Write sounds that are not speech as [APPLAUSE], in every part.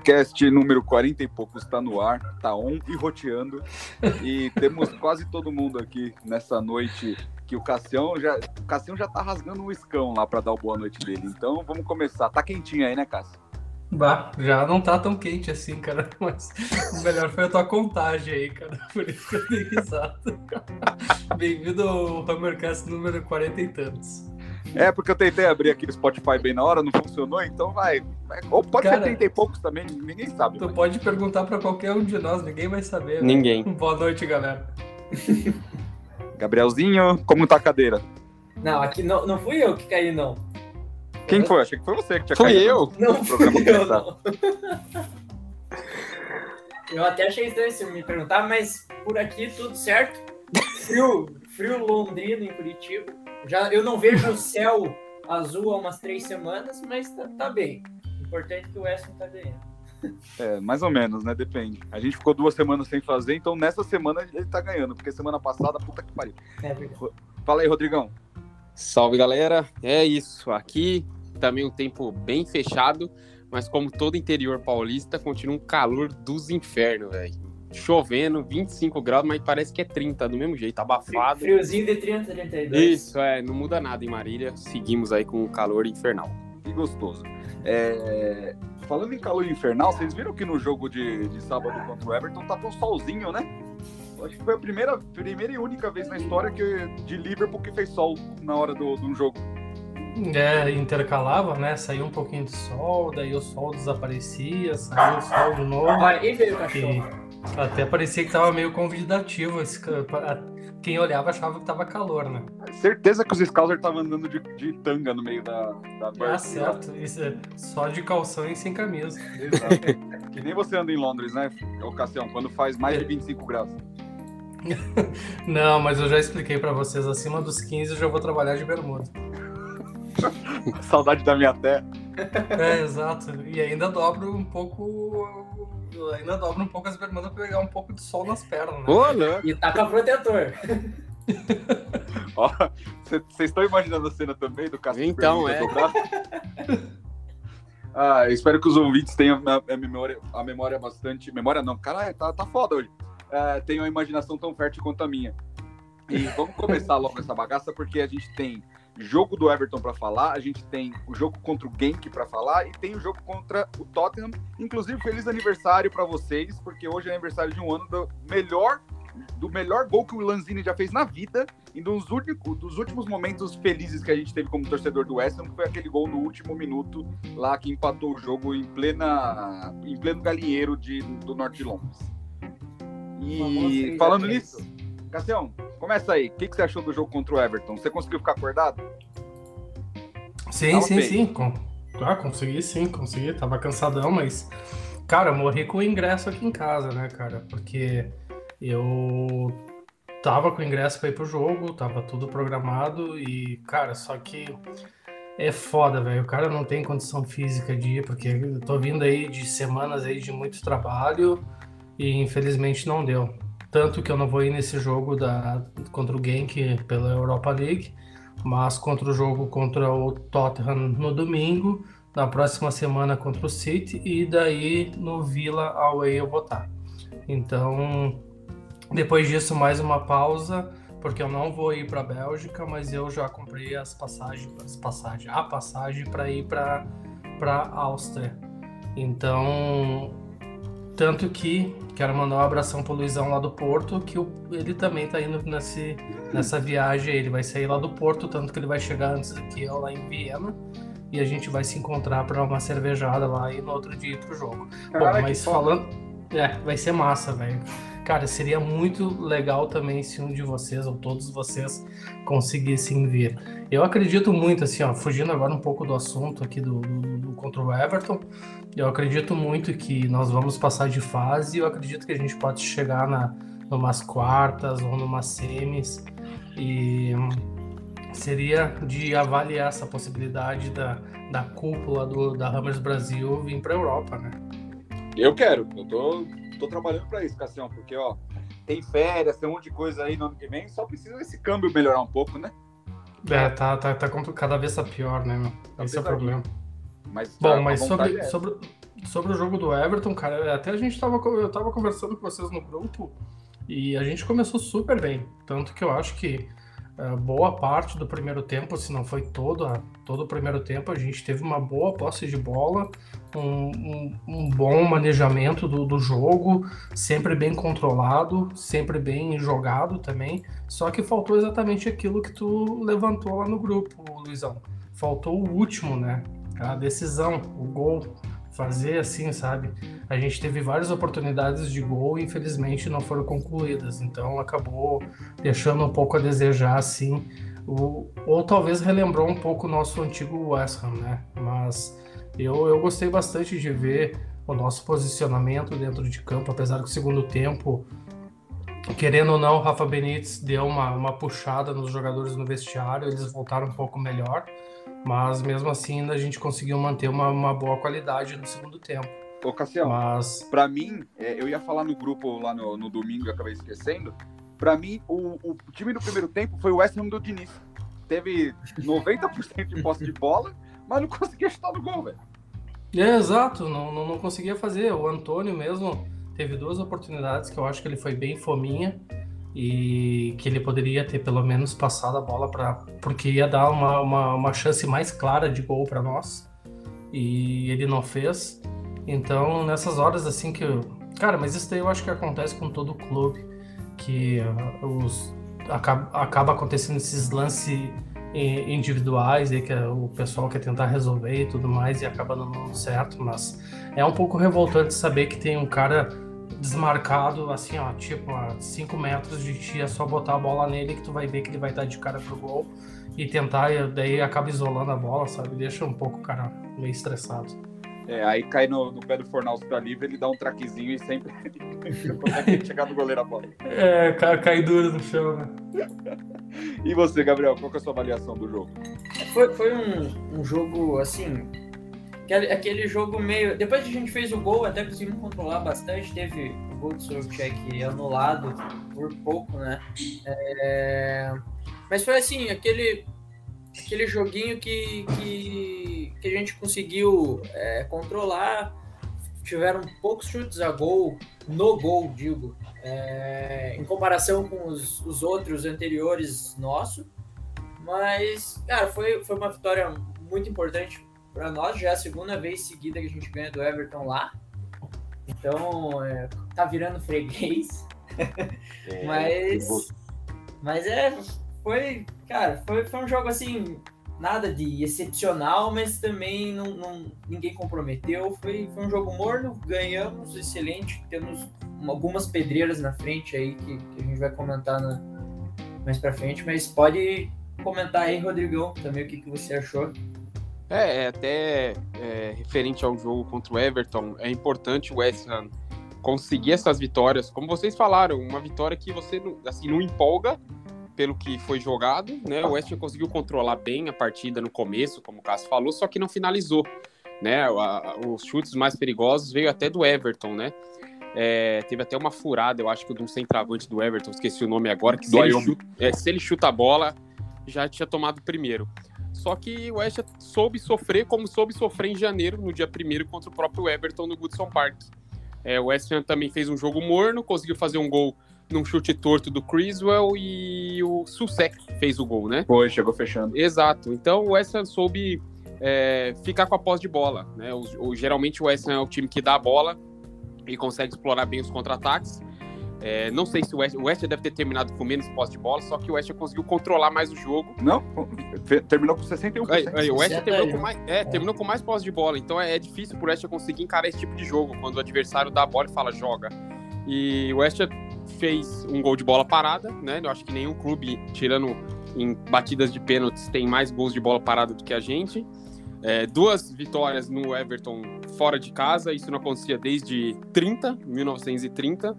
Hammercast número 40 e pouco está no ar, tá on e roteando. E temos quase todo mundo aqui nessa noite que o Cassião já, o Cassião já tá rasgando um escão lá para dar o boa noite dele. Então vamos começar. Tá quentinho aí, né, Cássio? Bah, já não tá tão quente assim, cara. [LAUGHS] Mas o melhor foi a tua contagem aí, cara. [LAUGHS] Por isso que eu dei risada. Bem-vindo ao Hammercast número 40 e tantos. É, porque eu tentei abrir aqui o Spotify bem na hora, não funcionou, então vai. Ou pode Cara, ser 30 e poucos também, ninguém sabe. Tu mas- pode perguntar pra qualquer um de nós, ninguém vai saber. né? Ninguém. [LAUGHS] Boa noite, galera. Gabrielzinho, como tá a cadeira? Não, aqui não, não fui eu que caí, não. Quem foi? Achei que foi você que tinha Fui caído. eu. Não fui programa eu, não. Eu até achei estranho se me perguntar, mas por aqui tudo certo. Frio, [LAUGHS] frio londrino em Curitiba. Já, eu não vejo o céu azul há umas três semanas, mas tá, tá bem. O importante é que o Weston tá ganhando. É, mais ou menos, né? Depende. A gente ficou duas semanas sem fazer, então nessa semana ele tá ganhando, porque semana passada, puta que pariu. É verdade. Fala aí, Rodrigão. Salve, galera. É isso. Aqui também um tempo bem fechado, mas como todo interior paulista, continua um calor dos infernos, velho. Chovendo, 25 graus, mas parece que é 30 do mesmo jeito, abafado. Friozinho de 30, 32. Isso, é, não muda nada em Marília. Seguimos aí com o calor infernal. Que gostoso. É, Falando em calor infernal, vocês viram que no jogo de, de sábado contra o Everton tava um solzinho, né? Acho que foi a primeira, primeira e única vez na história que, de Liverpool que fez sol na hora do, do jogo. É, intercalava, né? Saiu um pouquinho de sol, daí o sol desaparecia, saiu o sol de novo. Olha, e veio o E cachorro. até parecia que tava meio convidativo. esse Quem olhava achava que tava calor, né? Certeza que os Scouser estavam andando de, de tanga no meio da, da Ah, certo. Isso é só de calção e sem camisa. Exato. que nem você anda em Londres, né, ô Cassião, quando faz mais de 25 graus. [LAUGHS] Não, mas eu já expliquei pra vocês, acima dos 15 eu já vou trabalhar de bermuda. [LAUGHS] Saudade da minha terra. É, exato. E ainda dobro um pouco. Ainda dobro um pouco as bermudas pra pegar um pouco de sol nas pernas, né? Ô, louco. E tá com protetor. [LAUGHS] Ó, Vocês estão imaginando a cena também do Cassião? Então, é. [LAUGHS] ah, espero que os ouvintes tenham a, a memória, a memória bastante. Memória não, caralho, tá, tá foda hoje. É, tenham a imaginação tão fértil quanto a minha. E vamos começar logo essa bagaça, porque a gente tem jogo do Everton pra falar, a gente tem o jogo contra o Genk pra falar e tem o jogo contra o Tottenham. Inclusive, feliz aniversário pra vocês, porque hoje é aniversário de um ano do melhor do melhor gol que o Lanzini já fez na vida e dos, únicos, dos últimos momentos felizes que a gente teve como torcedor do West Ham, que foi aquele gol no último minuto lá que empatou o jogo em plena em pleno galinheiro de, do norte de Londres. E falando nisso, Cassião, começa aí. O que, que você achou do jogo contra o Everton? Você conseguiu ficar acordado? Sim, sim, sim. Com... Ah, consegui sim, consegui. Tava cansadão, mas. Cara, eu morri com o ingresso aqui em casa, né, cara? Porque eu tava com o ingresso pra ir pro jogo, tava tudo programado e, cara, só que é foda, velho. O cara não tem condição física de ir, porque eu tô vindo aí de semanas aí de muito trabalho e infelizmente não deu. Tanto que eu não vou ir nesse jogo da, contra o Genk pela Europa League mas contra o jogo contra o Tottenham no domingo, na próxima semana contra o City e daí no Villa Away eu vou estar. Então, depois disso mais uma pausa, porque eu não vou ir para a Bélgica, mas eu já comprei as passagens, as passagens, a passagem para ir para para Áustria. Então, tanto que quero mandar um abração pro Luizão lá do Porto, que o- ele também tá indo nesse, nessa viagem. Ele vai sair lá do Porto, tanto que ele vai chegar antes aqui, ó, lá em Viena. E a gente vai se encontrar para uma cervejada lá e no outro dia ir pro jogo. Cara, Bom, que mas falando. É, vai ser massa, velho. Cara, seria muito legal também se um de vocês, ou todos vocês, conseguissem vir. Eu acredito muito, assim, ó, fugindo agora um pouco do assunto aqui do, do, do contra o Everton, eu acredito muito que nós vamos passar de fase e eu acredito que a gente pode chegar na numas quartas ou numas semis. E seria de avaliar essa possibilidade da, da cúpula do, da Hammers Brasil vir para a Europa, né? Eu quero, eu tô, tô trabalhando para isso, Cassião, porque ó, tem férias, tem um monte de coisa aí no ano que vem, só precisa esse câmbio melhorar um pouco, né? É, tá, tá, tá cada vez tá pior, né, meu? Tá Esse é o problema. Mas, Bom, tá, mas sobre, é. sobre, sobre o jogo do Everton, cara, até a gente tava, eu tava conversando com vocês no grupo e a gente começou super bem. Tanto que eu acho que eh, boa parte do primeiro tempo, se não foi todo, todo o primeiro tempo, a gente teve uma boa posse de bola, um, um- um bom manejamento do, do jogo, sempre bem controlado, sempre bem jogado também. Só que faltou exatamente aquilo que tu levantou lá no grupo, Luizão. Faltou o último, né? A decisão, o gol. Fazer assim, sabe? A gente teve várias oportunidades de gol e infelizmente não foram concluídas. Então acabou deixando um pouco a desejar, assim. O, ou talvez relembrou um pouco o nosso antigo West Ham, né? Mas eu, eu gostei bastante de ver o nosso posicionamento dentro de campo, apesar que o segundo tempo, querendo ou não, o Rafa Benítez deu uma, uma puxada nos jogadores no vestiário, eles voltaram um pouco melhor, mas mesmo assim ainda a gente conseguiu manter uma, uma boa qualidade no segundo tempo. Ô, Cassião, Mas Pra mim, é, eu ia falar no grupo lá no, no domingo, eu acabei esquecendo. Pra mim, o, o time do primeiro tempo foi o West Ham do Diniz. Teve [LAUGHS] 90% de posse de bola, mas não conseguia chutar no gol, velho. É, exato, não, não, não conseguia fazer. O Antônio mesmo teve duas oportunidades que eu acho que ele foi bem fominha e que ele poderia ter pelo menos passado a bola para porque ia dar uma, uma, uma chance mais clara de gol para nós e ele não fez. Então, nessas horas assim que eu... Cara, mas isso daí eu acho que acontece com todo clube, que ah, os... acaba, acaba acontecendo esses lances i- individuais aí que o pessoal quer tentar resolver e tudo mais e acaba não dando certo, mas é um pouco revoltante saber que tem um cara desmarcado, assim, ó, tipo, a 5 metros de ti, é só botar a bola nele que tu vai ver que ele vai dar de cara pro gol e tentar, e daí acaba isolando a bola, sabe? Deixa um pouco o cara meio estressado. É, aí cai no, no pé do Fornal pra livre, ele dá um traquezinho e sempre [LAUGHS] consegue chegar no goleiro a bola. É, cai, cai duro no chão, né? E você, Gabriel, qual que é a sua avaliação do jogo? Foi, foi um, um jogo, assim, aquele, jogo meio... Depois que a gente fez o gol, até conseguimos controlar bastante, teve o gol do Sorocek anulado por pouco, né? É, Mas foi assim, aquele, aquele joguinho que, que, que a gente conseguiu é, controlar, tiveram poucos chutes a gol, no gol, digo, é, em comparação com os, os outros anteriores nossos. Mas, cara, foi, foi uma vitória muito importante para nós. Já é a segunda vez seguida que a gente ganha do Everton lá. Então, é, tá virando freguês. [LAUGHS] mas, mas é, foi, cara, foi, foi um jogo assim, nada de excepcional, mas também não, não- ninguém comprometeu. Foi, foi um jogo morno, ganhamos, excelente. Temos uma- algumas pedreiras na frente aí que, que a gente vai comentar na- mais pra frente, mas pode comentar aí, Rodrigão, também o que, que você achou. É, é, até é, referente ao jogo contra o Everton, é importante o West Ham conseguir essas vitórias. Como vocês falaram, uma vitória que você não, assim, não empolga pelo que foi jogado, né? O West Ham conseguiu controlar bem a partida no começo, como o Cássio falou, só que não finalizou, né? A- os chutes mais perigosos veio até do Everton, né? É, teve até uma furada, eu acho que de um centroavante do Everton, esqueci o nome agora, que se ele, chuta, é, se ele chuta a bola, já tinha tomado o primeiro. Só que o West soube sofrer como soube sofrer em janeiro, no dia primeiro contra o próprio Everton no Goodson Park. É, o West Ham também fez um jogo morno, conseguiu fazer um gol num chute torto do Criswell e o Susek fez o gol, né? Foi, chegou fechando. Exato. Então o West Ham soube é, ficar com a posse de bola, né? O, o- geralmente o West Ham é o time que dá a bola e consegue explorar bem os contra-ataques. É, não sei se o West, o West deve ter terminado com menos posse de bola, só que o West conseguiu controlar mais o jogo. Não, terminou com 61%. Aí, aí, o West terminou aí, com, mais, é, terminou com mais posse de bola, então é, é difícil pro West conseguir encarar esse tipo de jogo, quando o adversário dá a bola e fala joga. E o West fez um gol de bola parada, né? Eu acho que nenhum clube, tirando em batidas de pênaltis, tem mais gols de bola parada do que a gente. É, duas vitórias no Everton fora de casa, isso não acontecia desde 30, 1930.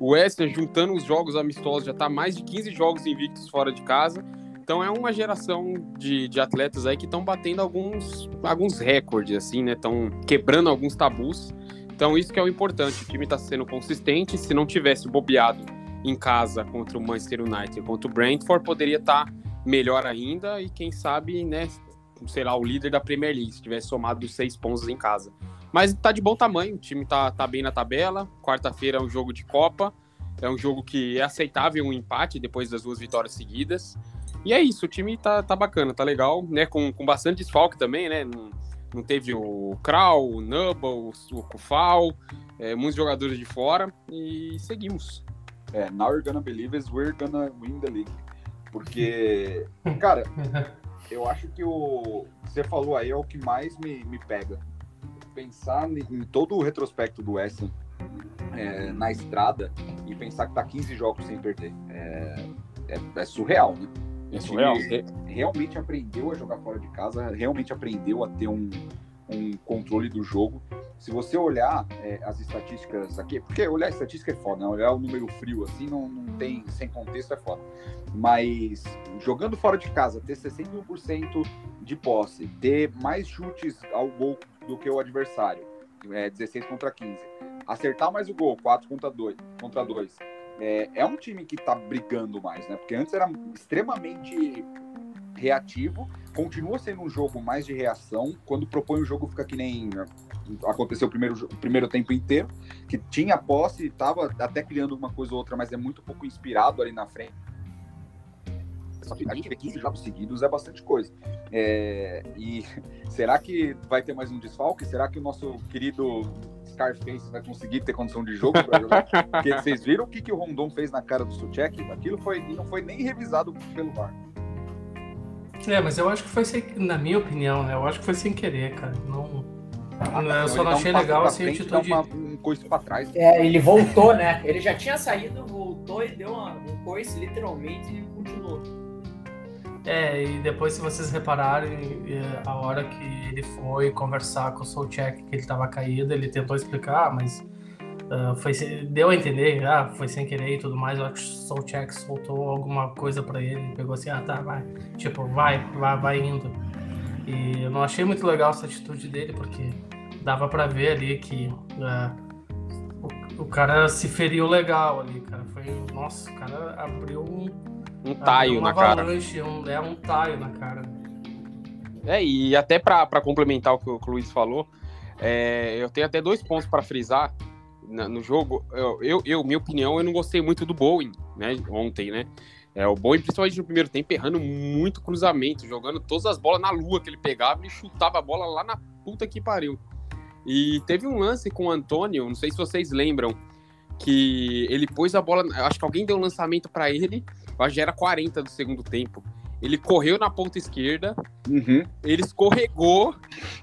O Ham, juntando os jogos amistosos, já está mais de 15 jogos invictos fora de casa. Então é uma geração de, de atletas aí que estão batendo alguns, alguns recordes, assim, né? Estão quebrando alguns tabus. Então isso que é o importante. O time está sendo consistente. Se não tivesse bobeado em casa contra o Manchester United, contra o Brentford, poderia estar tá melhor ainda e quem sabe, né? Sei lá, o líder da Premier League, se tivesse somado os seis pontos em casa. Mas tá de bom tamanho, o time tá, tá bem na tabela. Quarta-feira é um jogo de Copa. É um jogo que é aceitável um empate depois das duas vitórias seguidas. E é isso, o time tá, tá bacana, tá legal, né? Com, com bastante desfalque também, né? Não, não teve o Kral, o Nubble, o Kufal, é, muitos jogadores de fora e seguimos. É, now you're gonna believe is we're gonna win the league. Porque, cara, [LAUGHS] eu acho que o você falou aí é o que mais me, me pega. Pensar em todo o retrospecto do West é, na estrada e pensar que tá 15 jogos sem perder. É, é, é surreal, né? É surreal. realmente aprendeu a jogar fora de casa, realmente aprendeu a ter um, um controle do jogo. Se você olhar é, as estatísticas aqui, porque olhar a estatística é foda, né? olhar o número frio assim não, não tem, sem contexto é foda. Mas jogando fora de casa, ter 61% de posse, ter mais chutes ao gol do que o adversário, é, 16 contra 15, acertar mais o gol, 4 contra 2, contra 2 é, é um time que tá brigando mais, né? Porque antes era extremamente reativo, continua sendo um jogo mais de reação. Quando propõe o jogo, fica que nem aconteceu o primeiro, o primeiro tempo inteiro, que tinha posse, estava até criando uma coisa ou outra, mas é muito pouco inspirado ali na frente. A gente vê 15 jogos seguidos é bastante coisa. É, e [LAUGHS] será que vai ter mais um desfalque? Será que o nosso querido Scarface vai conseguir ter condição de jogo para jogar? [LAUGHS] Porque vocês viram o que, que o Rondon fez na cara do Suchek? Aquilo foi, não foi nem revisado pelo VAR. É, mas eu acho que foi sem, na minha opinião, né? Eu acho que foi sem querer, cara. Não, ah, eu só não achei um legal assim a atitude. Uma, um coice pra trás. É, ele voltou, né? Ele já tinha saído, voltou e deu uma, um coice literalmente e continuou. É, e depois se vocês repararem, a hora que ele foi conversar com o Solcheck que ele tava caído, ele tentou explicar, mas uh, foi, deu a entender, ah, foi sem querer e tudo mais. Eu acho que o Solcheck soltou alguma coisa para ele, pegou assim, ah tá, vai, tipo, vai, vai, vai indo. E eu não achei muito legal essa atitude dele, porque dava para ver ali que uh, o, o, cara se feriu legal ali, cara. Foi, nossa, o cara abriu um um taio na cara. Um, é um taio na cara. É, e até para complementar o que o Luiz falou, é, eu tenho até dois pontos para frisar na, no jogo. Eu, eu, eu, minha opinião, eu não gostei muito do Bowen, né, ontem, né? É, o Bowen, principalmente no primeiro tempo, errando muito cruzamento, jogando todas as bolas na lua que ele pegava e chutava a bola lá na puta que pariu. E teve um lance com o Antônio, não sei se vocês lembram, que ele pôs a bola, acho que alguém deu um lançamento para ele acho que já era 40 do segundo tempo. Ele correu na ponta esquerda, uhum. ele escorregou,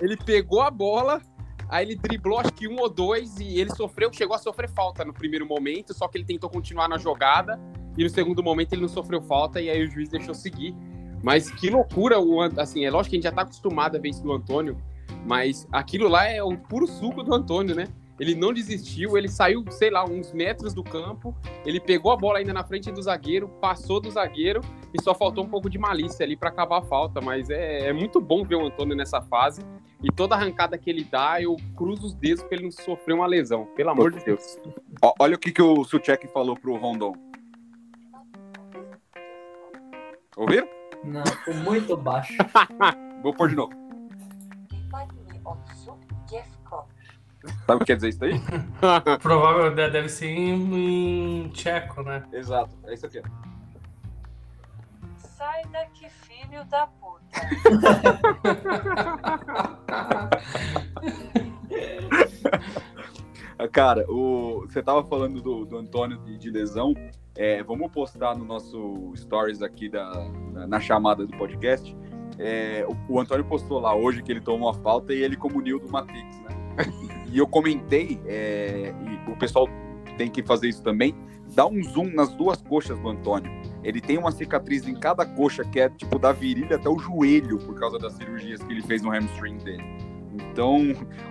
ele pegou a bola, aí ele driblou acho que um ou dois e ele sofreu, chegou a sofrer falta no primeiro momento, só que ele tentou continuar na jogada e no segundo momento ele não sofreu falta e aí o juiz deixou seguir. Mas que loucura, o, assim, é lógico que a gente já tá acostumado a ver isso do Antônio, mas aquilo lá é o puro suco do Antônio, né? Ele não desistiu, ele saiu, sei lá, uns metros do campo, ele pegou a bola ainda na frente do zagueiro, passou do zagueiro e só faltou um pouco de malícia ali para acabar a falta. Mas é, é, muito bom ver o Antônio nessa fase e toda arrancada que ele dá, eu cruzo os dedos para ele não sofrer uma lesão, pelo amor de Deus. Olha o que, que o Suchek falou pro Rondon. Ouviram? Não, ficou muito baixo. [LAUGHS] Vou pôr de novo. Sabe o que quer dizer isso aí? [LAUGHS] Provavelmente deve ser em, em tcheco, né? Exato, é isso aqui. Sai daqui, filho da puta. [LAUGHS] Cara, o, você tava falando do, do Antônio de, de lesão. É, vamos postar no nosso stories aqui da, na, na chamada do podcast. É, o, o, Antônio postou lá hoje que ele tomou a falta e ele como do Matrix, né? [LAUGHS] E eu comentei, é, e o pessoal tem que fazer isso também, dá um zoom nas duas coxas do Antônio. Ele tem uma cicatriz em cada coxa que é tipo da virilha até o joelho por causa das cirurgias que ele fez no hamstring dele. Então,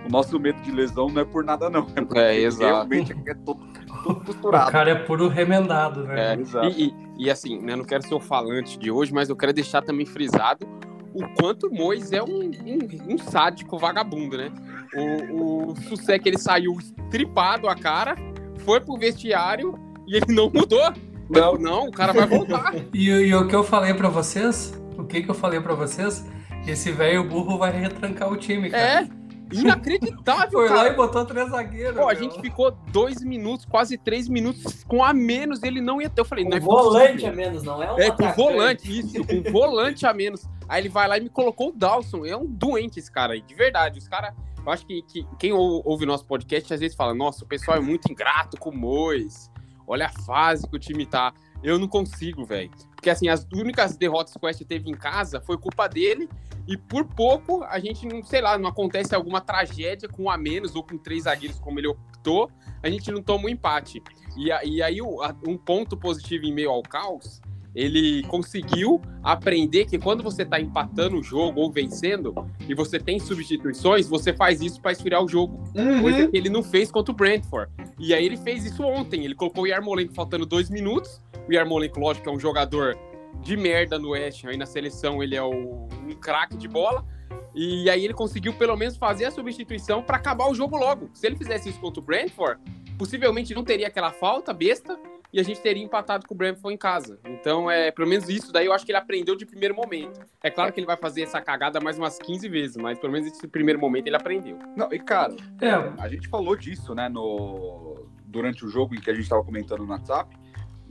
o nosso medo de lesão não é por nada, não. É porque É, exato. realmente é todo, todo O costurado. cara é puro remendado, né? É, Exato. e, e- e assim, né, não quero ser o falante de hoje, mas eu quero deixar também frisado o quanto o Mois é um, um, um sádico vagabundo, né? O, o Sussec, ele saiu tripado a cara, foi pro vestiário e ele não mudou. Não. não, o cara vai voltar. E, e o que eu falei pra vocês? O que que eu falei pra vocês? Esse velho burro vai retrancar o time, cara. É, inacreditável, Foi lá cara. e botou três zagueiros. Pô, a gente ficou dois minutos, quase três minutos com a menos, ele não ia ter. Eu falei, não Um é volante possível. a menos, não é um É, com volante, isso, com volante a menos. Aí ele vai lá e me colocou o Dawson. É um doente esse cara aí, de verdade. Os caras, eu acho que, que quem ou- ouve nosso podcast às vezes fala: nossa, o pessoal é muito ingrato com o Mois. Olha a fase que o time tá. Eu não consigo, velho. Porque assim, as únicas derrotas que o West teve em casa foi culpa dele. E por pouco a gente não, sei lá, não acontece alguma tragédia com um a menos ou com três zagueiros como ele optou, a gente não toma um empate. E, e aí um ponto positivo em meio ao caos ele conseguiu aprender que quando você tá empatando o jogo ou vencendo e você tem substituições, você faz isso para esfriar o jogo. Coisa que ele não fez contra o Brentford. E aí ele fez isso ontem. Ele colocou o Yarmolenko faltando dois minutos. O Yarmolenko, lógico, é um jogador de merda no West. Aí na seleção ele é o- um craque de bola. E aí ele conseguiu pelo menos fazer a substituição para acabar o jogo logo. Se ele fizesse isso contra o Brentford, possivelmente não teria aquela falta besta e a gente teria empatado com o Brentford em casa. Então, é pelo menos isso daí eu acho que ele aprendeu de primeiro momento. É claro que ele vai fazer essa cagada mais umas 15 vezes, mas pelo menos esse primeiro momento ele aprendeu. Não, e cara, É, a gente falou disso, né, no... durante o jogo em que a gente tava comentando no WhatsApp.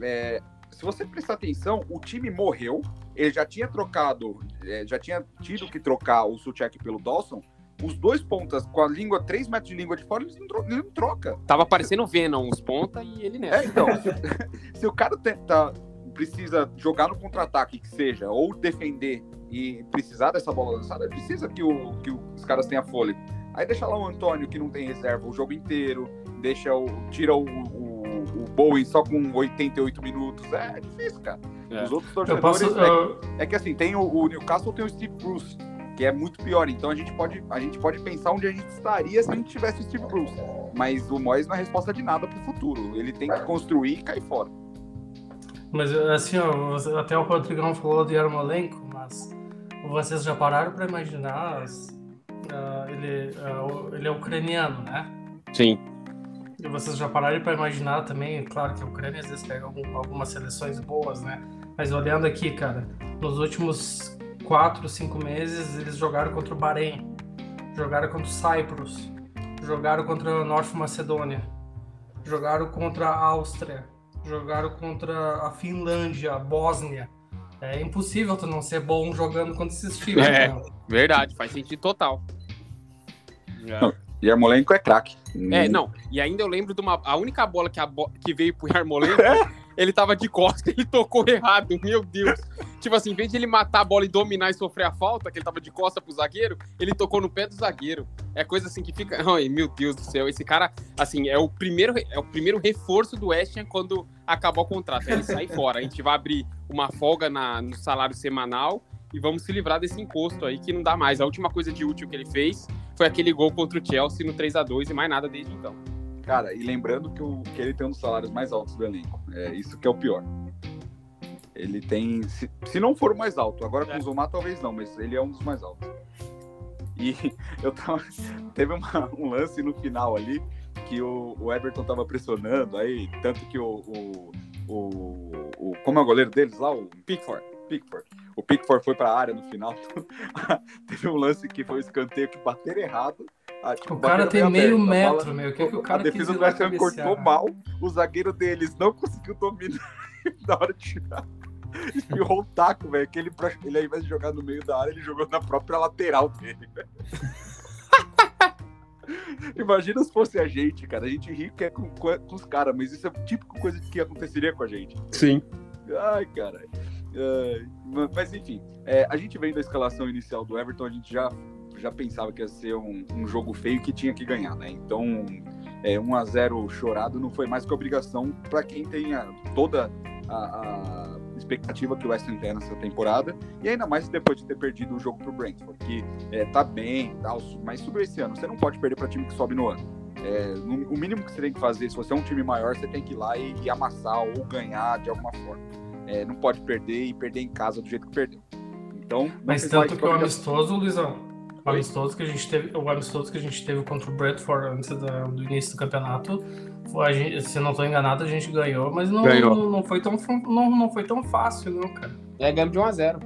É, Se você prestar atenção, o time morreu. Ele já tinha trocado, é, já tinha tido que trocar o Suchek pelo Dawson. Os dois pontas com a língua, 3 metros de língua de fora, eles não, tro- ele não troca. Tava parecendo Venom os ponta e ele nessa. É, então, se, [LAUGHS] se o cara tenta, precisa jogar no contra-ataque, que seja, ou defender e precisar dessa bola lançada, precisa que, o, que os caras tenham fôlego. Aí deixa lá o Antônio, que não tem reserva o jogo inteiro, deixa o, tira o, o, o Bowen só com 88 minutos. É, difícil, cara. É. Os outros torcedores. posso. é, eu- é que assim, tem o, o Newcastle tem o Steve Bruce, que é muito pior. Então a gente pode, a gente pode pensar onde a gente estaria se a gente tivesse o Steve Bruce. Mas o Moyes não é resposta de nada pro futuro. Ele tem que construir e cair fora. Mas assim, ó, até o Rodrigão falou de Yarmolenko, mas vocês já pararam pra imaginar? as- ah, ele, o- ele é ucraniano, né? Sim. E vocês já pararam pra imaginar também, claro que a Ucrânia às vezes pega algum- algumas seleções boas, né? Mas olhando aqui, cara, nos últimos quatro, cinco meses eles jogaram contra o Bahrein, jogaram contra o Cyprus, jogaram contra a Norte Macedônia, jogaram contra a Áustria, jogaram contra a Finlândia, a Bósnia. É impossível tu não ser bom jogando contra esses times. É. né? Verdade, faz sentido total. E Yarmolenko é craque. É, não. E ainda eu lembro de uma. A única bola que, a bo- que veio pro Yarmolenko, [LAUGHS] ele tava de costas [LAUGHS] ele tocou errado. Meu Deus. Tipo assim, em vez de ele matar a bola e dominar e sofrer a falta, que ele tava de costa pro zagueiro, ele tocou no pé do zagueiro. É coisa assim que fica. [LAUGHS] Ai, meu Deus do céu. Esse cara, assim, é o primeiro, é o primeiro reforço do West Ham quando acabar o contrato. Ele sai fora. A gente vai abrir uma folga na, no salário semanal e vamos se livrar desse imposto aí que não dá mais. A última coisa de útil que ele fez foi aquele gol contra o Chelsea no 3 a 2 e mais nada desde então. Cara, e lembrando que, o, que ele tem um dos salários mais altos do elenco. É isso que é o pior. Ele tem. Se, se não for o mais alto, agora com É. o Zomar talvez não, mas ele é um dos mais altos. E [LAUGHS] eu tava. Teve uma- um lance no final ali que o, o Everton tava pressionando, aí, tanto que o. o, o, o- como é o goleiro deles lá? O Pickford. Pickford. O Pickford foi pra área no final. [LAUGHS] Teve um lance que foi o escanteio que bateram errado. Ah, tipo, O cara tem meio aberto, a bola- metro, meu. O que, que o cara a defesa quis do West Ham cortou mal, o zagueiro deles não conseguiu dominar [LAUGHS] na hora de tirar. Espirrou o taco, velho. Que ele, ele, ao invés de jogar no meio da área, ele jogou na própria lateral dele. velho. [LAUGHS] Imagina se fosse a gente, cara. A gente ri que é com, com, com os caras, mas isso é típico coisa que aconteceria com a gente. Sim. Ai, cara. Mas enfim, é, a gente vendo a escalação inicial do Everton, a gente já, já pensava que ia ser um, um jogo feio que tinha que ganhar, né? Então, é, 1 a 0 chorado não foi mais que obrigação para quem tenha toda a, a expectativa que o West Ham tem nessa temporada, e ainda mais depois de ter perdido o jogo pro Brentford, que é, tá bem, tal, mas subiu esse ano. Você não pode perder para time que sobe no ano. É, no- o mínimo que você tem que fazer, se você é um time maior, você tem que ir lá e, e amassar ou ganhar de alguma forma. É, não pode perder e perder em casa do jeito que perdeu. Então, Mas tem tanto que o amistoso, Luizão, o? Amistoso que a gente teve, o amistoso que a gente teve contra o Bradford antes da- do início do campeonato, foi, a gente, se eu não estou enganado, a gente ganhou, mas não, Ganhou. não, não foi tão não, não foi tão fácil, não, cara. É, ganhamos de 1x0.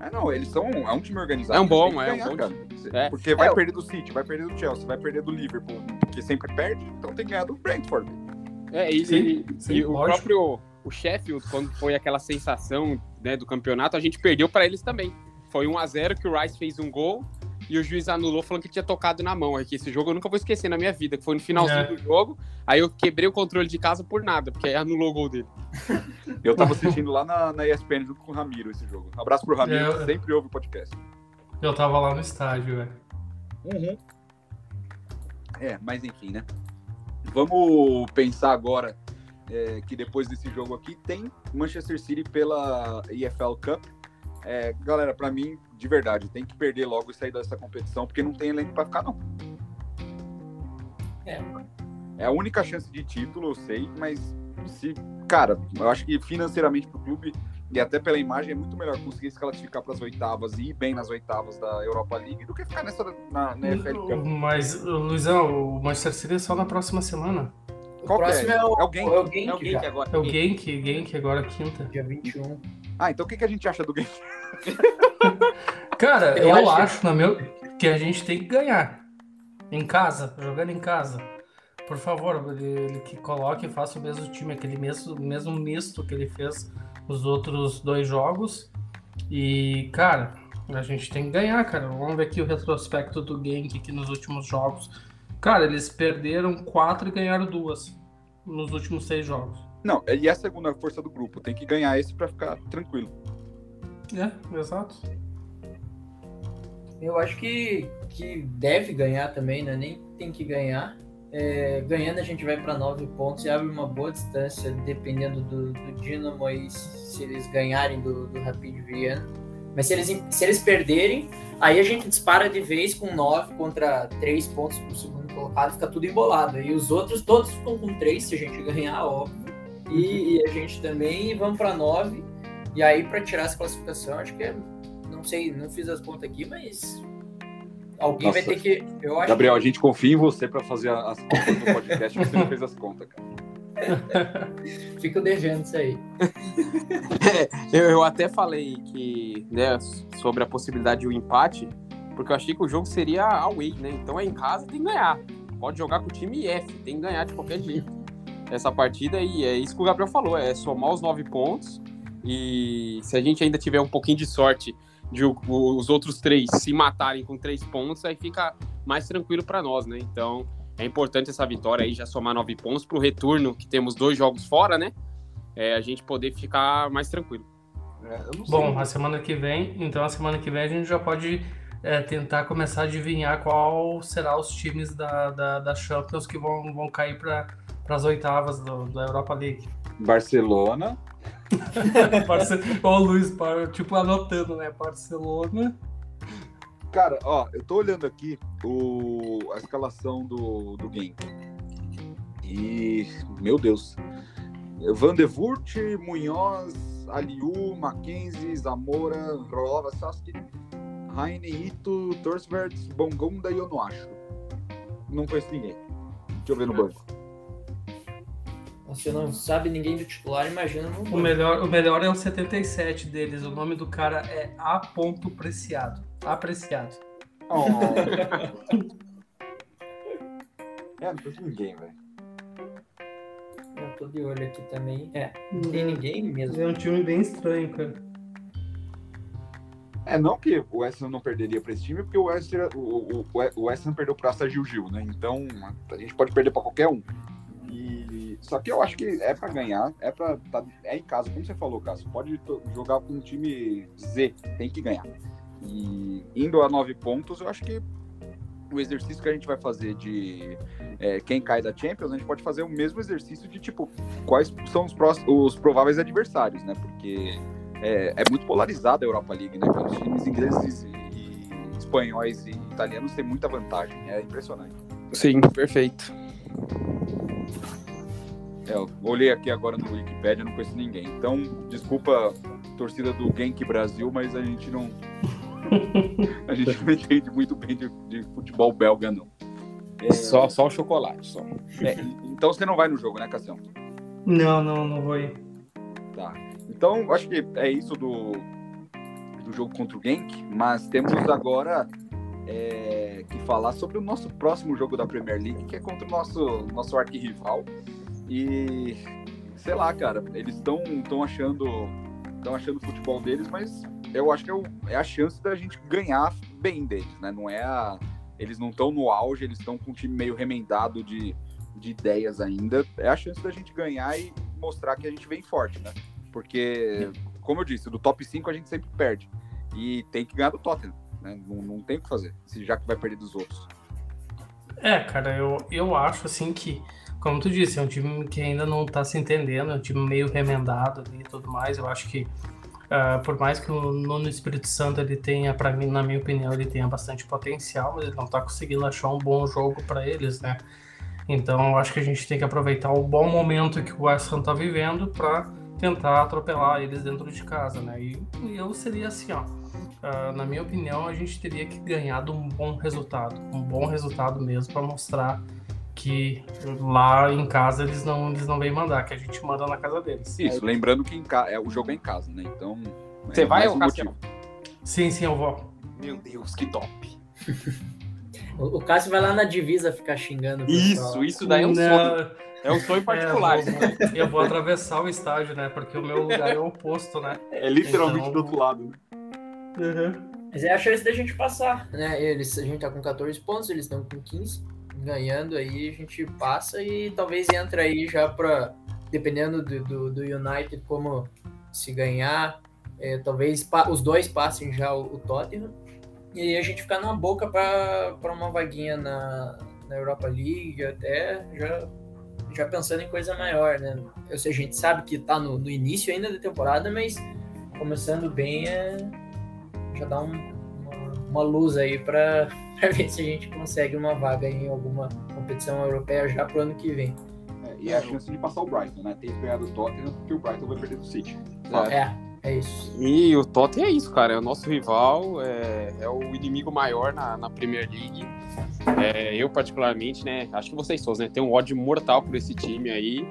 É, não, eles são é um time organizado. É um bom, que é um bom cara. É. Porque vai É, perder do City, vai perder do Chelsea, vai perder do Liverpool, porque sempre perde, então tem que ganhar do Brentford. É, e, Sim, e- sim, e o próprio o Sheffield, quando foi aquela sensação né, do campeonato, a gente perdeu para eles também. Foi 1x0 que o Rice fez um gol e o juiz anulou falando que tinha tocado na mão. É que esse jogo eu nunca vou esquecer na minha vida, que foi no finalzinho É. do jogo. Aí eu quebrei o controle de casa por nada, porque aí anulou o gol dele. Eu tava assistindo lá na, na ESPN junto com o Ramiro esse jogo. Um abraço pro Ramiro, É, que sempre ouve o podcast. Eu tava lá no estádio, velho. É, mas enfim, né? Vamos pensar agora é, que depois desse jogo aqui tem Manchester City pela EFL Cup. É, galera, pra mim, de verdade, tem que perder logo e sair dessa competição, porque não tem elenco pra ficar, não. É. É a única chance de título, eu sei, mas se, cara, eu acho que financeiramente pro clube e até pela imagem é muito melhor conseguir se classificar para as oitavas e ir bem nas oitavas da Europa League do que ficar nessa na, na Cup. Mas, Luizão, o Manchester City é só na próxima semana. O Qual que próximo é? é, o, É o Genk. é o Genk É o Genk já, agora. É o Genk, Genk agora quinta. dia 21. Ah, então o que, que a gente acha do game? [LAUGHS] Cara, Eu eu, acho- na meu, que a gente tem que ganhar. Em casa, jogando em casa. Por favor, ele, ele que coloque e faça o mesmo time, aquele mesmo, mesmo misto que ele fez nos outros dois jogos. E, cara, a gente tem que ganhar, cara. Vamos ver aqui o retrospecto do Genk aqui nos últimos jogos. Cara, eles perderam quatro e ganharam duas nos últimos seis jogos. Não, e é a segunda força do grupo. Tem que ganhar esse para ficar tranquilo. É, exato. Eu acho que, que deve ganhar também, né? Nem tem que ganhar. É, ganhando a gente vai para nove pontos e abre uma boa distância, dependendo do, do Dinamo aí, se eles ganharem do, do Rapid Viena. Mas se eles, se eles perderem, aí a gente dispara de vez com nove contra três pontos pro segundo colocado, fica tudo embolado. E os outros todos ficam com três se a gente ganhar, óbvio. E, e a gente também e vamos para nove. E aí, para tirar essa classificação, acho que é não sei, não fiz as contas aqui, mas alguém vai Nossa. ter que. Eu acho Gabriel, a que gente confia em você para fazer as contas do podcast, você não fez as contas, cara. [LAUGHS] fico devendo isso aí. [LAUGHS] Eu, eu até falei que, né, sobre a possibilidade de um empate, porque eu achei que o jogo seria away, né? Então é em casa, tem que ganhar. Pode jogar com o time F, tem que ganhar de qualquer jeito. Essa partida aí, é isso que o Gabriel falou, é somar os nove pontos e se a gente ainda tiver um pouquinho de sorte de o- o- os outros três se matarem com três pontos, aí fica mais tranquilo para nós, né? Então é importante essa vitória aí, já somar nove pontos pro retorno, que temos dois jogos fora, né? É, a gente poder ficar mais tranquilo. É. Bom, a semana que vem, então a semana que vem a gente já pode é, tentar começar a adivinhar qual será os times da, da, da Champions que vão, vão cair para as oitavas do, da Europa League. Barcelona, [LAUGHS] Barce- Ó, o Luiz, tipo, anotando, né? Barcelona. Cara, ó, eu tô olhando aqui o, a escalação do, do game. E, meu Deus. Van de Voort, Munhoz, Aliu, Mackenzie, Zamora, Rolova, Saski, Heine, Ito, Torsberts, Bongonda e Onuacho. Não conheço ninguém. Deixa eu ver no banco. Você não sabe ninguém do titular, imagina no O melhor, o melhor é o 77 deles. O nome do cara é A. Preciado. Apreciado. [LAUGHS] é, não conheço ninguém, velho. Eu tô de olho aqui também. É, não tem ninguém mesmo. É um time bem estranho, cara. É, não que o West Ham não perderia pra esse time, porque o West, Ham- o, o, o West Ham perdeu pra Asta Gil Gil, né? Então a gente pode perder pra qualquer um. E, só que eu acho que é pra ganhar, é para tá, é em casa, como você falou, Cássio, pode jogar com um time Z, tem que ganhar. E indo a nove pontos, eu acho que o exercício que a gente vai fazer de é, quem cai da Champions, a gente pode fazer o mesmo exercício de tipo quais são os, próximos, os prováveis adversários, né? Porque é, é muito polarizada a Europa League, né? Os times ingleses e, e espanhóis e italianos têm muita vantagem, é impressionante. Sim, perfeito. É, eu olhei aqui agora no Wikipedia, não conheço ninguém. Então, desculpa, torcida do Genk Brasil, mas a gente não. [LAUGHS] a gente não entende muito bem de, de futebol belga, não. É, Só, só o chocolate, só. é, então você não vai no jogo, né, Cassião? Não, não, não vou ir. Tá. Então, acho que é isso do, do jogo contra o Genk, mas temos agora é, que falar sobre o nosso próximo jogo da Premier League, que é contra o nosso, nosso arquirrival. E sei lá, cara, eles estão tão achando estão achando o futebol deles, mas eu acho que é, o- é a chance da gente ganhar bem deles, né? Não é a, eles não estão no auge, eles estão com um time meio remendado de, de ideias ainda. É a chance da gente ganhar e mostrar que a gente vem forte, né? Porque, como eu disse, do top 5 a gente sempre perde. E tem que ganhar do Tottenham, né? Não, não tem o que fazer, já que vai perder dos outros. É, cara, eu, eu acho assim que, como tu disse, é um time que ainda não tá se entendendo, é um time meio remendado ali e tudo mais. Eu acho que, ah, por mais que o Nuno Espírito Santo ele tenha, para mim, na minha opinião, ele tenha bastante potencial, mas ele não tá conseguindo achar um bom jogo para eles, né? Então, eu acho que a gente tem que aproveitar o bom momento que o West Ham tá vivendo para tentar atropelar eles dentro de casa, né? E, e eu seria assim, ó. Ah, na minha opinião, a gente teria que ganhar de um bom resultado, um bom resultado mesmo para mostrar que lá em casa eles não eles não vêm mandar, que a gente manda na casa deles. Isso, lembrando que em ca... é, o jogo é em casa, né? Então. Você é vai, ô um motivo. Sim, sim, eu vou. Meu Deus, que top. [LAUGHS] O, o Cássio vai lá na divisa ficar xingando. Isso, isso daí é um sonho. Não, É um sonho é, particular. eu, vou, eu vou atravessar o estádio, né? Porque o meu lugar é o oposto, né? [LAUGHS] É literalmente Então- do outro lado. né? Mas é a chance da gente passar, né? Eles, a gente tá com 14 pontos, eles estão com 15. Ganhando aí, a gente passa e talvez entra aí já pra. Dependendo do, do, do United, como se ganhar, é, talvez os dois passem já o, o Tottenham. E a gente ficar numa boca pra uma vaguinha na, na Europa League, até já, já pensando em coisa maior, né? Eu sei, a gente sabe que tá no, no início ainda da temporada, mas começando bem é já dá um- uma, uma luz aí para [LAUGHS] ver se a gente consegue uma vaga em alguma competição europeia já pro ano que vem. É, e é a chance de passar o Brighton, né? Tem que ganhar do Tottenham, porque o Brighton vai perder do City. É, é isso. E o Tottenham é isso, cara. É o nosso rival, é, é o inimigo maior na, na Premier League. É, eu, particularmente, né? Acho que vocês todos, né? Tem um ódio mortal por esse time aí.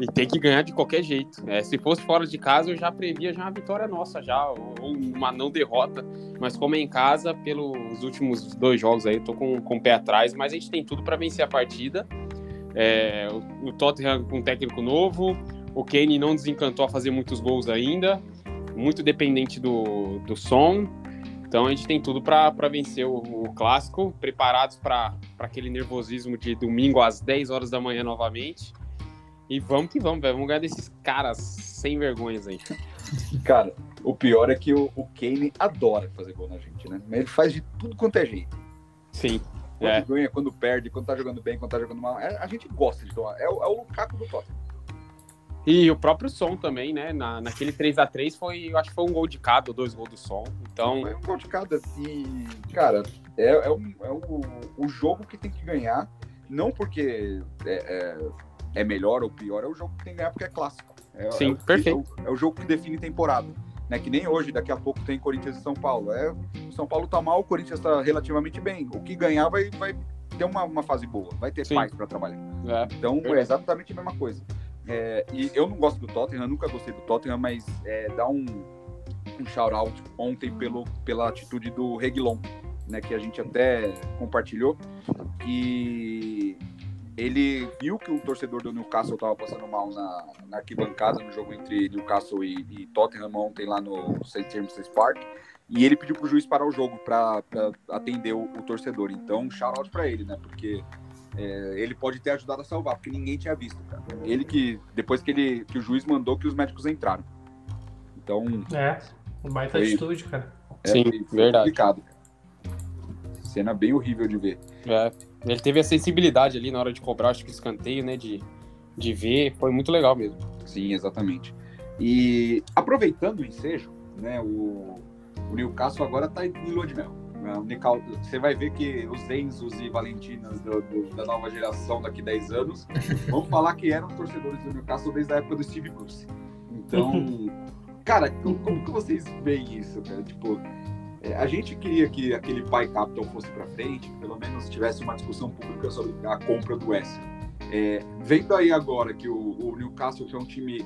E tem que ganhar de qualquer jeito. É, se fosse fora de casa, eu já previa já uma vitória nossa, já, ou uma não derrota. Mas como é em casa, pelos últimos dois jogos aí, eu tô com, com o pé atrás, mas a gente tem tudo para vencer a partida. É, o, o Tottenham com um técnico novo, o Kane não desencantou a fazer muitos gols ainda, muito dependente do, do som. Então a gente tem tudo para vencer o, o clássico, preparados para aquele nervosismo de domingo às 10 horas da manhã novamente. E vamos que vamos, velho. Vamos ganhar desses caras sem vergonhas aí. Cara, o pior é que o, o Kane adora fazer gol na gente, né? Mas ele faz de tudo quanto é jeito. Sim. Quando É. ganha, quando perde, quando tá jogando bem, quando tá jogando mal. É- a gente gosta de tomar. É, o- é o Lukaku do Tottenham. E o próprio som também, né? Na, naquele 3 a 3 foi, eu acho que foi um gol de cada, ou dois gols do som. Então, É um gol de cada. E, cara, é, é, um- é o, o jogo que tem que ganhar. Não porque é, é, é melhor ou pior, é o jogo que tem que ganhar porque é clássico. É, Sim, é o perfeito. É o, é o jogo que define temporada. Né? Que nem hoje, daqui a pouco tem Corinthians e São Paulo. É, o São Paulo tá mal, o Corinthians tá relativamente bem. O que ganhar vai, vai ter uma, uma fase boa, vai ter Sim. paz para trabalhar. é, Então é Verdade. exatamente a mesma coisa. É, e eu não gosto do Tottenham, nunca gostei do Tottenham, mas é, dá um, um shout-out ontem pelo, pela atitude do Reguilon, né, que a gente até compartilhou, que ele viu que o torcedor do Newcastle estava passando mal na, na arquibancada no jogo entre Newcastle e, e Tottenham ontem lá no St. James's Park, e ele pediu pro juiz parar o jogo para atender o, o torcedor. Então, shout-out para ele, né, porque é, ele pode ter ajudado a salvar, porque ninguém tinha visto, cara. Ele que, depois que, ele, que o juiz mandou que os médicos entraram. Então, É, baita Foi. atitude, cara. é, Sim, foi- foi verdade. complicado. cena bem horrível de ver. É, ele teve a sensibilidade ali na hora de cobrar, acho que o escanteio, né? De, de ver, foi muito legal mesmo. Sim, exatamente. E aproveitando o ensejo, né, o, o Newcastle agora está em lua de mel. Nical- Você vai ver que os Enzos e Valentinas do- do- da nova geração daqui 10 anos [LAUGHS] vão falar que eram torcedores do Newcastle desde a época do Steve Bruce. Então, [LAUGHS] cara, como, como que vocês veem isso, cara? Tipo, é, a gente queria que aquele pai capitão fosse para frente, pelo menos tivesse uma discussão pública sobre a compra do West. É, vendo aí agora que o, o Newcastle, que é um time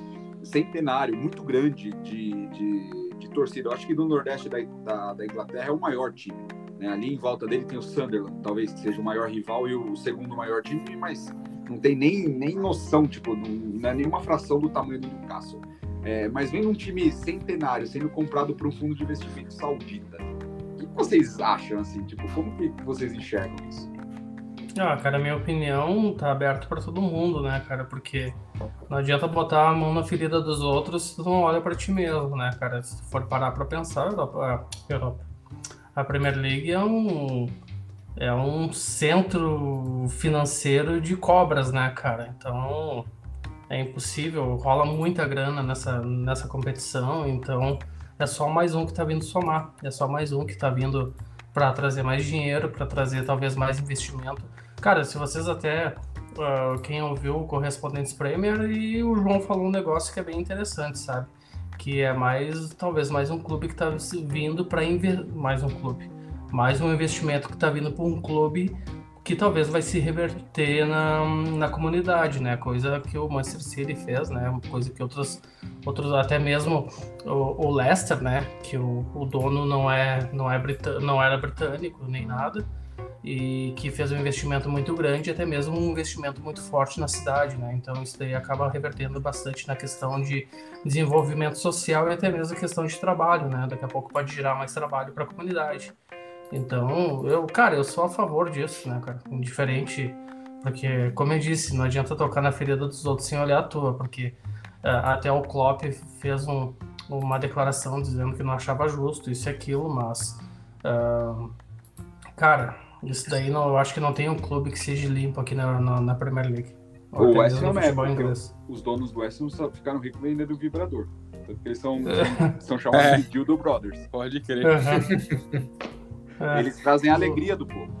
centenário, muito grande de, de, de torcida, eu acho que do Nordeste da, da, da Inglaterra é o maior time. né? Ali em volta dele tem o Sunderland, talvez que seja o maior rival e o segundo maior time, mas não tem nem, nem noção, tipo, não, não é nenhuma fração do tamanho do Newcastle. É, mas vendo um time centenário sendo comprado por um fundo de investimento saudita, que vocês acham, assim? Tipo, como que vocês enxergam isso? Ah, cara, minha opinião tá aberto pra todo mundo, né, cara? Porque não adianta botar a mão na ferida dos outros se tu não olha pra ti mesmo, né, cara? Se tu for parar pra pensar, Europa, Europa. a Premier League é um é um centro financeiro de cobras, né, cara? Então é impossível, rola muita grana nessa nessa competição, então é só mais um que tá vindo somar, é só mais um que tá vindo para trazer mais dinheiro, para trazer talvez mais investimento. Cara, se vocês até. ah, quem ouviu o Correspondentes Premier e o João falou um negócio que é bem interessante, sabe? Que é mais, talvez mais um clube que tá vindo para. Mais um clube. Mais um investimento que tá vindo para um clube que talvez vai se reverter na, na comunidade, né? Coisa que o Manchester City fez, né? Coisa que outros, outros até mesmo o, o Leicester, né? Que o, o dono não é, não é não era britânico nem nada e que fez um investimento muito grande, até mesmo um investimento muito forte na cidade, né? Então isso daí acaba revertendo bastante na questão de desenvolvimento social e até mesmo a questão de trabalho, né? Daqui a pouco pode gerar mais trabalho para a comunidade. Então, eu, cara, eu sou a favor disso, né, cara? Indiferente, porque, como eu disse, não adianta tocar na ferida dos outros sem olhar a tua, porque ah, até o Klopp fez um- uma declaração dizendo que não achava justo isso e aquilo, mas, ah, cara, isso daí não, eu acho que não tem um clube que seja limpo aqui na, na, na Premier League. O West Ham é, os donos do West Ham só ficaram ricos vendendo vibrador. Tanto que eles são, [LAUGHS] são, são chamados É. de Dildo Brothers. Pode crer. Aham. [LAUGHS] É. Eles trazem a alegria do povo.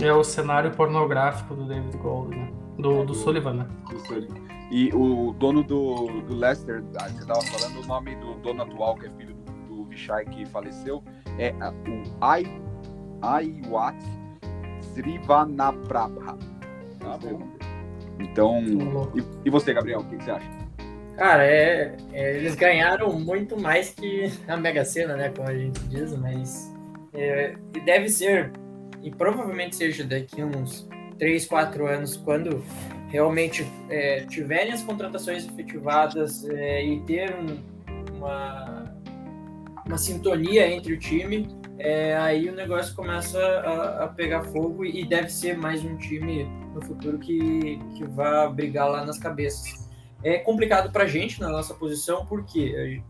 É o cenário pornográfico do David Gold, né? Do, do Sullivan, né? Isso ali. E o dono do, do Leicester, ah, você estava falando o nome do dono atual, que é filho do, do Vishai que faleceu, é o Ai, Aiwat Srivanaprabha. Tá bom? Então, e, e você, Gabriel, o que, que você acha? Cara, é, é, eles ganharam muito mais que a Mega Sena, né? Como a gente diz, mas é, e deve ser, e provavelmente seja daqui uns 3, 4 anos, quando realmente é, tiverem as contratações efetivadas é, e ter um- uma, uma sintonia entre o time, é, aí o negócio começa a, a pegar fogo e deve ser mais um time no futuro que, que vá brigar lá nas cabeças é complicado pra gente na nossa posição, porque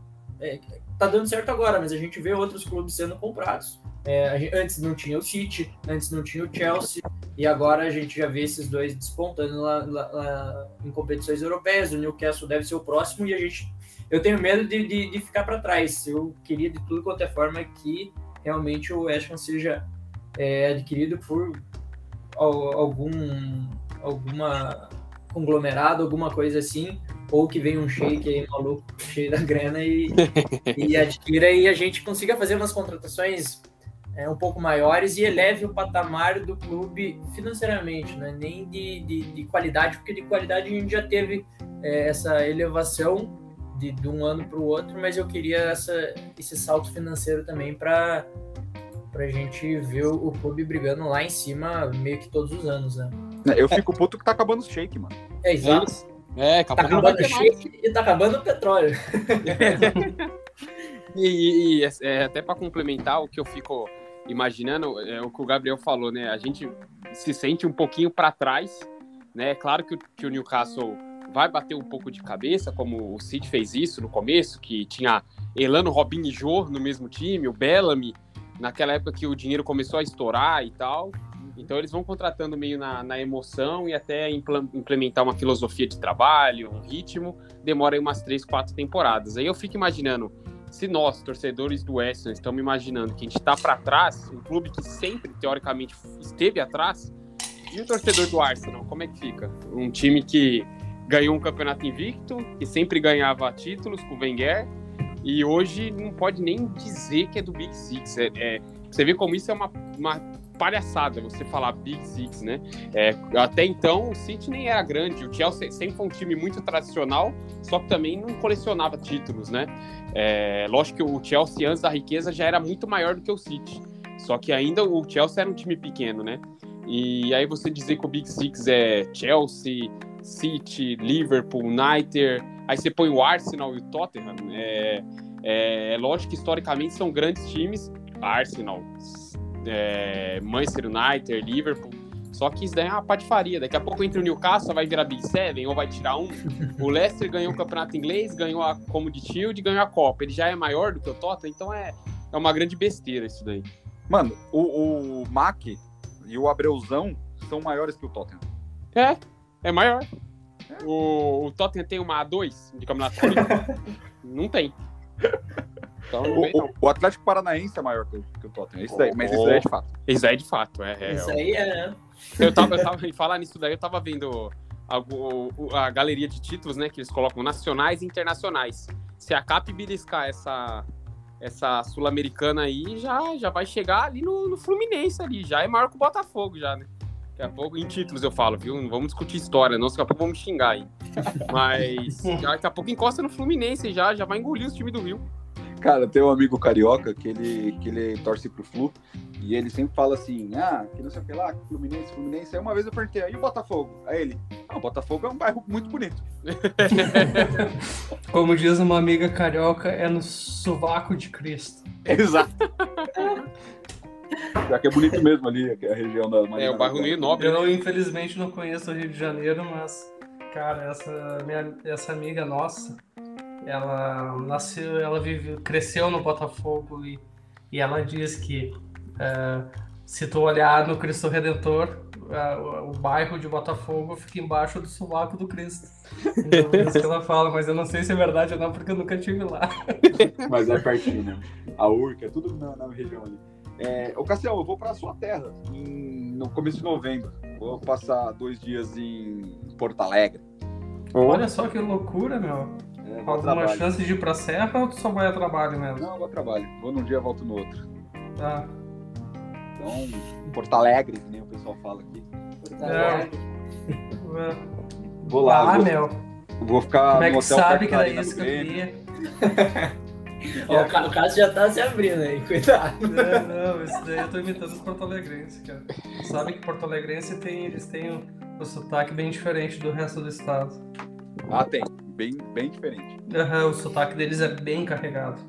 é, tá dando certo agora, mas a gente vê outros clubes sendo comprados. É, antes não tinha o City, antes não tinha o Chelsea, e agora a gente já vê esses dois despontando lá, lá- lá em competições europeias. O Newcastle deve ser o próximo, e a gente. Eu tenho medo de, de, de ficar para trás. Eu queria de tudo quanto é forma que realmente o West Ham seja é, adquirido por al- algum alguma conglomerado, alguma coisa assim, ou que venha um shake aí maluco, cheio da grana e, [LAUGHS] e adquira e a gente consiga fazer umas contratações é, um pouco maiores e eleve o patamar do clube financeiramente, né? nem de, de, de qualidade, porque de qualidade a gente já teve é, essa elevação de, de um ano para o outro, mas eu queria essa, esse salto financeiro também para a gente ver o, o clube brigando lá em cima meio que todos os anos, né? Eu fico puto que tá acabando o shake, mano. É exato. É, Tá acabando o mais. shake e tá acabando o petróleo. [LAUGHS] E, e- e, é, até para complementar o que eu fico imaginando, é o que o Gabriel falou, né? A gente se sente um pouquinho para trás, né? Claro que, o- que o Newcastle vai bater um pouco de cabeça, como o City fez isso no começo, que tinha Elano, Robinho e Jô no mesmo time, o Bellamy, naquela época que o dinheiro começou a estourar e tal. Então eles vão contratando meio na, na emoção e até implementar uma filosofia de trabalho, um ritmo, demora aí umas três, quatro temporadas. Aí eu fico imaginando, se nós, torcedores do West estamos imaginando que a gente está para trás, um clube que sempre, teoricamente, esteve atrás, e o torcedor do Arsenal, como é que fica? Um time que ganhou um campeonato invicto, que sempre ganhava títulos com o Wenger, e hoje não pode nem dizer que é do Big Six. É, é- você vê como isso é uma, uma palhaçada, você falar Big Six, né? É, até então, o City nem era grande, o Chelsea sempre foi um time muito tradicional, só que também não colecionava títulos, né? É, lógico que o Chelsea, antes da riqueza, já era muito maior do que o City. Só que ainda o Chelsea era um time pequeno, né? E aí você dizer que o Big Six é Chelsea, City, Liverpool, United, aí você põe o Arsenal e o Tottenham, é, é, é lógico que historicamente são grandes times, Arsenal, é, Manchester United, Liverpool, só que isso daí é uma patifaria. Daqui a pouco entre o Newcastle vai virar Big Seven ou vai tirar um. [LAUGHS] O Leicester ganhou o campeonato inglês, ganhou a Comedy Shield e ganhou a Copa. Ele já é maior do que o Tottenham, então é, é uma grande besteira isso daí. Mano, o, o Mac e o Abreuzão são maiores que o Tottenham. É, é maior. O, o Tottenham tem uma A2 de campeonato? [LAUGHS] Não tem. Então O, o- o Atlético Paranaense é maior que o, que o Tottenham. Isso daí, mas isso daí é de fato. Isso aí é de fato, é. é- Isso aí é. Eu tava, eu tava em falar nisso daí, eu tava vendo a, a galeria de títulos, né? Que eles colocam nacionais e internacionais. Se a Cap beliscar essa, essa sul-americana aí, já, já vai chegar ali no, no Fluminense ali. Já é maior que o Botafogo, já, né? Daqui a pouco, em títulos eu falo, viu? Não vamos discutir história, não, daqui a pouco vamos xingar aí. Mas [LAUGHS] daqui a pouco encosta no Fluminense já, já vai engolir os times do Rio. Cara, tem um amigo carioca que ele, que ele torce pro Flu e ele sempre fala assim: ah, que não sei o que lá, Fluminense, Fluminense. Aí uma vez eu perguntei, aí o Botafogo? Aí ele, ah, o Botafogo é um bairro muito bonito. [LAUGHS] Como diz uma amiga carioca, é no sovaco de Cristo. Exato. Já que é bonito mesmo ali, a região da É, o bairro meio nobre. né? Eu, infelizmente, não conheço o Rio de Janeiro, mas, cara, essa, minha, essa amiga nossa, ela nasceu, ela vive, cresceu no Botafogo e, e ela diz que é, se tu olhar no Cristo Redentor, é, o, o bairro de Botafogo fica embaixo do sovaco do Cristo. Então, é isso que ela fala, mas eu não sei se é verdade ou não, porque eu nunca tive lá. [LAUGHS] Mas é pertinho, né? A Urca, é tudo na, na região ali. É, ô, Cassiel, eu vou pra sua terra em- no começo de novembro. Vou passar dois dias em Porto Alegre. Olha só que loucura, meu. É, vou a Alguma trabalho. chance de ir pra serra ou tu só vai a trabalho mesmo? Não, eu vou a trabalho. Vou num dia, volto no outro. Tá. Então, Porto Alegre, que nem o pessoal fala aqui. É. Vou lá. Ah, vou, meu. vou ficar Como é no que hotel sabe que era isso que eu queria? [LAUGHS] Ó, o Ca- o Cássio já tá se abrindo aí, cuidado. Não, não, isso daí eu tô imitando os Porto Alegrenses, cara. Sabe que Porto Alegrense tem, eles têm o, o sotaque bem diferente do resto do estado. Ah, tem. Bem, bem diferente. Aham, o sotaque deles é bem carregado.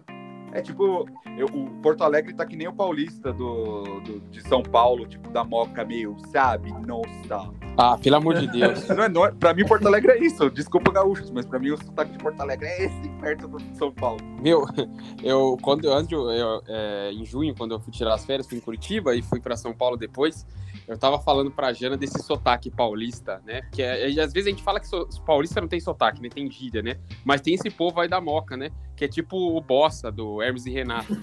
É tipo, eu- o Porto Alegre tá que nem o paulista do, do- de São Paulo, tipo, da moca meio, sabe? Nossa. Ah, pelo amor de Deus. [LAUGHS] Não é, não é- pra mim, Porto Alegre é isso. Desculpa, gaúchos, mas pra mim o sotaque de Porto Alegre é esse, perto do de São Paulo. Meu, eu quando eu, antes eu, eu, é, em junho, quando eu fui tirar as férias, fui em Curitiba e fui para São Paulo depois, eu tava falando pra Jana desse sotaque paulista, né? Que é, às vezes a gente fala que so, paulista não tem sotaque, né? Tem gíria, né? Mas tem esse povo aí da moca, né? Que é tipo o Bossa do Hermes e Renato. né?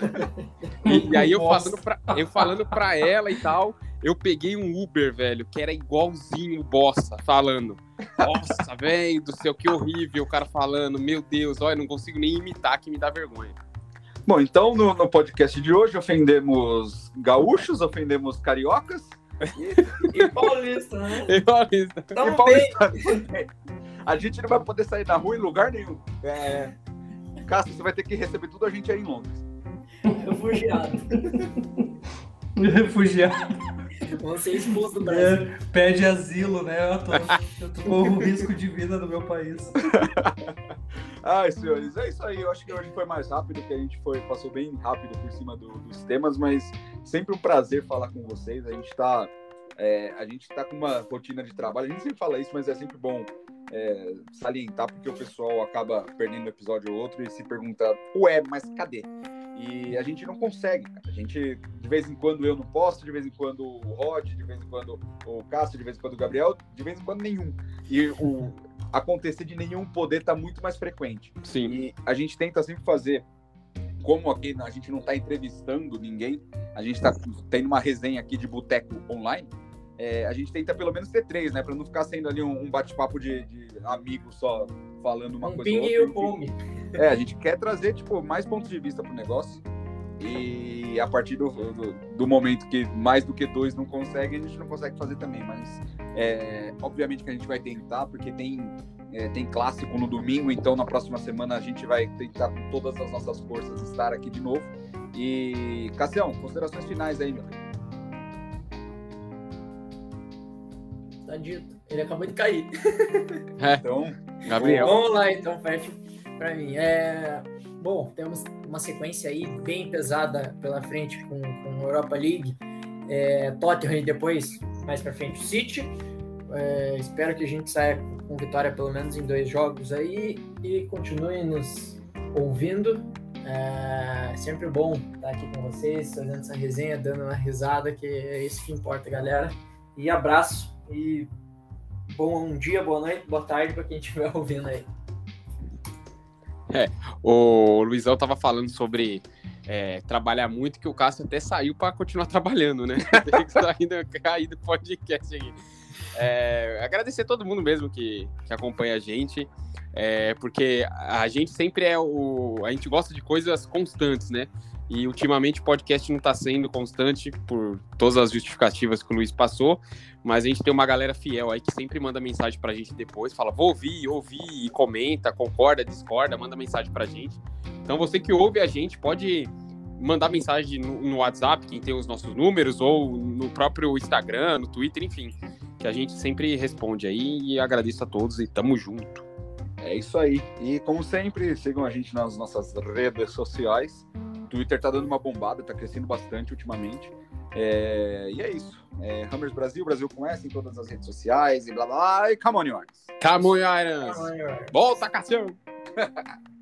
E, e aí eu falando, pra, eu falando pra ela e tal, eu peguei um Uber, velho, que era igualzinho o Bossa, falando. Nossa, velho do céu, que horrível o cara falando. Meu Deus, olha, não consigo nem imitar que me dá vergonha. Bom, então no, no podcast de hoje ofendemos gaúchos, ofendemos cariocas [LAUGHS] E paulista, né? Paulista. e Tamo bem. paulistanos [LAUGHS] também. A gente não vai poder sair na rua em lugar nenhum. É... Cássio, você vai ter que receber tudo a gente aí em Londres. Refugiado. [LAUGHS] Refugiado. Vamos ser expulsos do Brasil. É, pede asilo, né? Eu, tô, eu tô corro risco de vida no meu país. [LAUGHS] Ai, senhores, é isso aí. Eu acho que hoje foi mais rápido, que a gente foi, passou bem rápido por cima do- dos temas, mas sempre um prazer falar com vocês. A gente tá, é, a gente tá com uma rotina de trabalho. A gente sempre fala isso, mas é sempre bom é, salientar, porque o pessoal acaba perdendo um episódio ou outro e se pergunta, ué, mas cadê? E a gente não consegue, cara. A gente, de vez em quando eu não posto, de vez em quando o Rod, de vez em quando o Cássio, de vez em quando o Gabriel, de vez em quando nenhum. E o acontecer de nenhum poder tá muito mais frequente. Sim. E a gente tenta sempre fazer, como aqui a gente não está entrevistando ninguém, a gente está tendo uma resenha aqui de boteco online, é, a gente tenta pelo menos ter três, né? Para não ficar sendo ali um, um bate-papo de, de amigos só falando uma Um coisa ping ou e o outra. pong. É, a gente quer trazer, tipo, mais pontos de vista pro negócio. E a partir do, do, do momento que mais do que dois não conseguem, a gente não consegue fazer também. Mas é, obviamente que a gente vai tentar, porque tem, é, tem clássico no domingo, então na próxima semana a gente vai tentar com todas as nossas forças estar aqui de novo. E, Cassião, considerações finais aí, meu. Tá dito. Ele acabou de cair. Então, Gabriel. Vamos lá, então, fecha pra mim. É... Bom, temos uma sequência aí bem pesada pela frente com, com a Europa League. É, Tottenham e depois, mais pra frente, o City. É, espero que a gente saia com vitória pelo menos em dois jogos aí e continue nos ouvindo. É sempre bom estar aqui com vocês, fazendo essa resenha, dando uma risada, que é isso que importa, galera. E abraço e bom dia, boa noite, boa tarde para quem estiver [LAUGHS] ouvindo aí. O Luizão tava falando sobre é, trabalhar muito, que o Cássio até saiu para continuar [LAUGHS] trabalhando, né? Tem que [LAUGHS] cair do podcast aqui. É, agradecer todo mundo mesmo que, que acompanha a gente, é, porque a gente sempre é o. A gente gosta de coisas constantes, né? E ultimamente o podcast não está sendo constante por todas as justificativas que o Luiz passou, mas a gente tem uma galera fiel aí que sempre manda mensagem pra gente depois, fala, vou ouvir, ouvir, e comenta, concorda, discorda, manda mensagem pra gente. Então você que ouve a gente pode mandar mensagem no, no WhatsApp, quem tem os nossos números, ou no próprio Instagram, no Twitter, enfim, que a gente sempre responde aí e agradeço a todos e tamo junto. É isso aí. E como sempre, sigam a gente nas nossas redes sociais. O Twitter tá dando uma bombada, tá crescendo bastante ultimamente. É, E é isso. É, Hammers Brasil, Brasil com S em todas as redes sociais e blá blá blá. E come on, Yorks. Come on, Irons! Volta, Cassião! [LAUGHS]